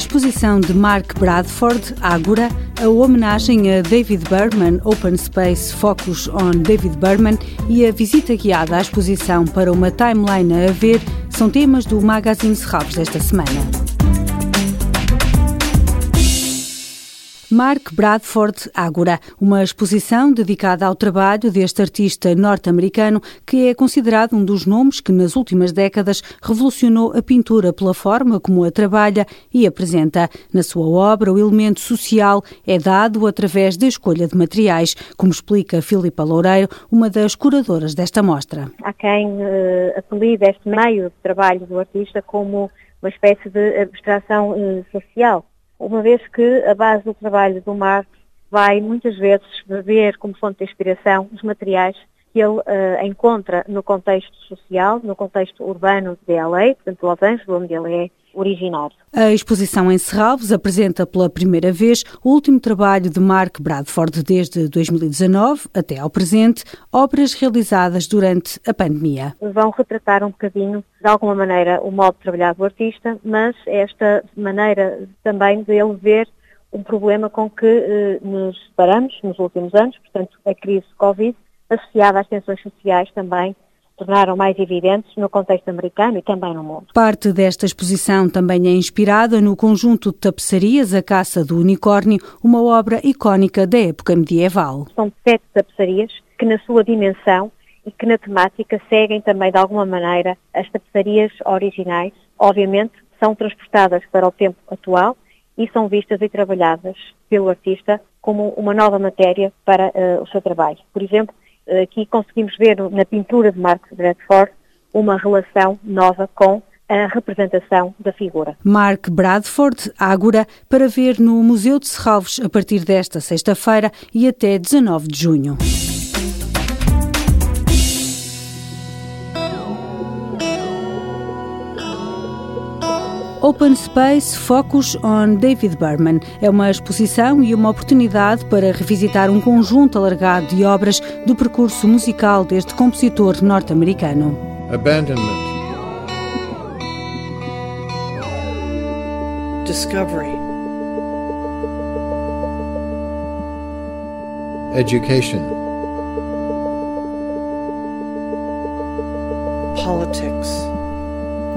exposição de Mark Bradford, Ágora, a homenagem a David Berman, Open Space Focus on David Berman e a visita guiada à exposição para uma timeline a ver são temas do Magazine Serralves desta semana. Mark Bradford Ágora, uma exposição dedicada ao trabalho deste artista norte-americano que é considerado um dos nomes que nas últimas décadas revolucionou a pintura pela forma como a trabalha e apresenta. Na sua obra, o elemento social é dado através da escolha de materiais, como explica Filipa Loureiro, uma das curadoras desta mostra. Há quem uh, apelide este meio de trabalho do artista como uma espécie de abstração uh, social uma vez que a base do trabalho do Marx vai muitas vezes beber como fonte de inspiração os materiais que ele uh, encontra no contexto social, no contexto urbano de LA, portanto Los Angeles, onde ele é originário. A exposição em Serralves apresenta pela primeira vez o último trabalho de Mark Bradford desde 2019 até ao presente, obras realizadas durante a pandemia. Vão retratar um bocadinho, de alguma maneira, o modo de trabalhar do artista, mas esta maneira também de ele ver um problema com que eh, nos paramos nos últimos anos, portanto, a crise Covid, associada às tensões sociais também tornaram mais evidentes no contexto americano e também no mundo. Parte desta exposição também é inspirada no conjunto de tapeçarias A Caça do Unicórnio, uma obra icónica da época medieval. São sete tapeçarias que na sua dimensão e que na temática seguem também de alguma maneira as tapeçarias originais. Obviamente são transportadas para o tempo atual e são vistas e trabalhadas pelo artista como uma nova matéria para uh, o seu trabalho. Por exemplo, aqui conseguimos ver na pintura de Mark Bradford uma relação nova com a representação da figura. Mark Bradford, Ágora, para ver no Museu de Serralves a partir desta sexta-feira e até 19 de junho. Open Space Focus on David Berman é uma exposição e uma oportunidade para revisitar um conjunto alargado de obras do percurso musical deste compositor norte-americano. Abandonment. Discovery. Education. Politics.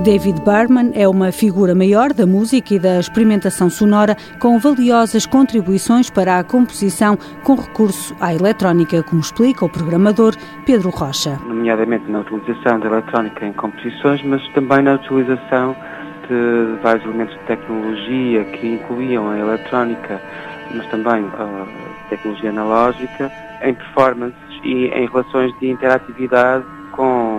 David Berman é uma figura maior da música e da experimentação sonora, com valiosas contribuições para a composição com recurso à eletrónica, como explica o programador Pedro Rocha. Nomeadamente na utilização da eletrónica em composições, mas também na utilização de vários elementos de tecnologia que incluíam a eletrónica, mas também a tecnologia analógica, em performances e em relações de interatividade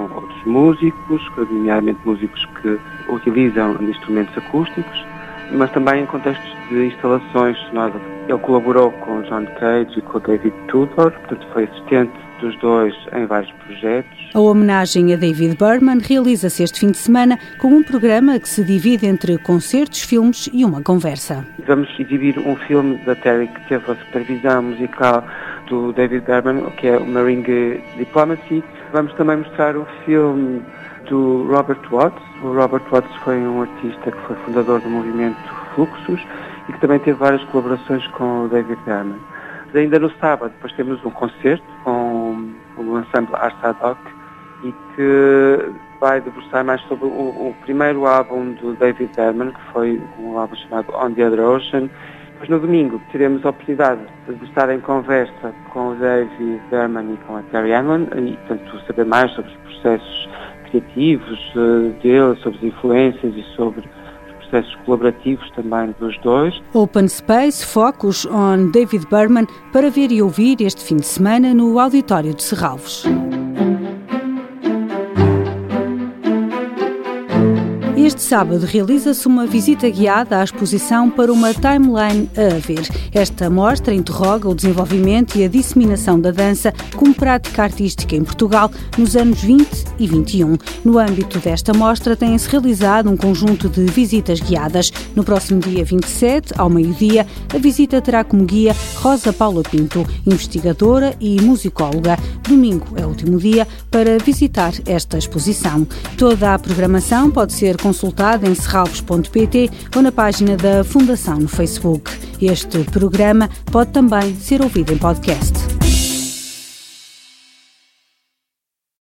com outros músicos, nomeadamente músicos que utilizam instrumentos acústicos, mas também em contextos de instalações sonoras. Ele colaborou com John Cage e com David Tudor, portanto foi assistente dos dois em vários projetos. A homenagem a David Berman realiza-se este fim de semana com um programa que se divide entre concertos, filmes e uma conversa. Vamos exibir um filme da Terry que teve a supervisão musical do David Berman, que é o Marine Diplomacy, Vamos também mostrar o filme do Robert Watts. O Robert Watts foi um artista que foi fundador do movimento Fluxus e que também teve várias colaborações com o David Garman. Ainda no sábado, depois temos um concerto com o ensemble Ars Ad Hoc e que vai debruçar mais sobre o, o primeiro álbum do David Berman, que foi um álbum chamado On the Other Ocean, depois no domingo teremos a oportunidade de estar em conversa com o David Berman e com a Terry Hanlon e, portanto, saber mais sobre os processos criativos uh, dele, sobre as influências e sobre os processos colaborativos também dos dois. Open Space Focus on David Berman para ver e ouvir este fim de semana no Auditório de Serralves. Este sábado realiza-se uma visita guiada à exposição para uma timeline a ver. Esta mostra interroga o desenvolvimento e a disseminação da dança como prática artística em Portugal nos anos 20 e 21. No âmbito desta mostra tem-se realizado um conjunto de visitas guiadas. No próximo dia 27, ao meio-dia, a visita terá como guia Rosa Paula Pinto, investigadora e musicóloga. Domingo é o último dia para visitar esta exposição. Toda a programação pode ser consultada consultado em serralvos.pt ou na página da Fundação no Facebook. Este programa pode também ser ouvido em podcast.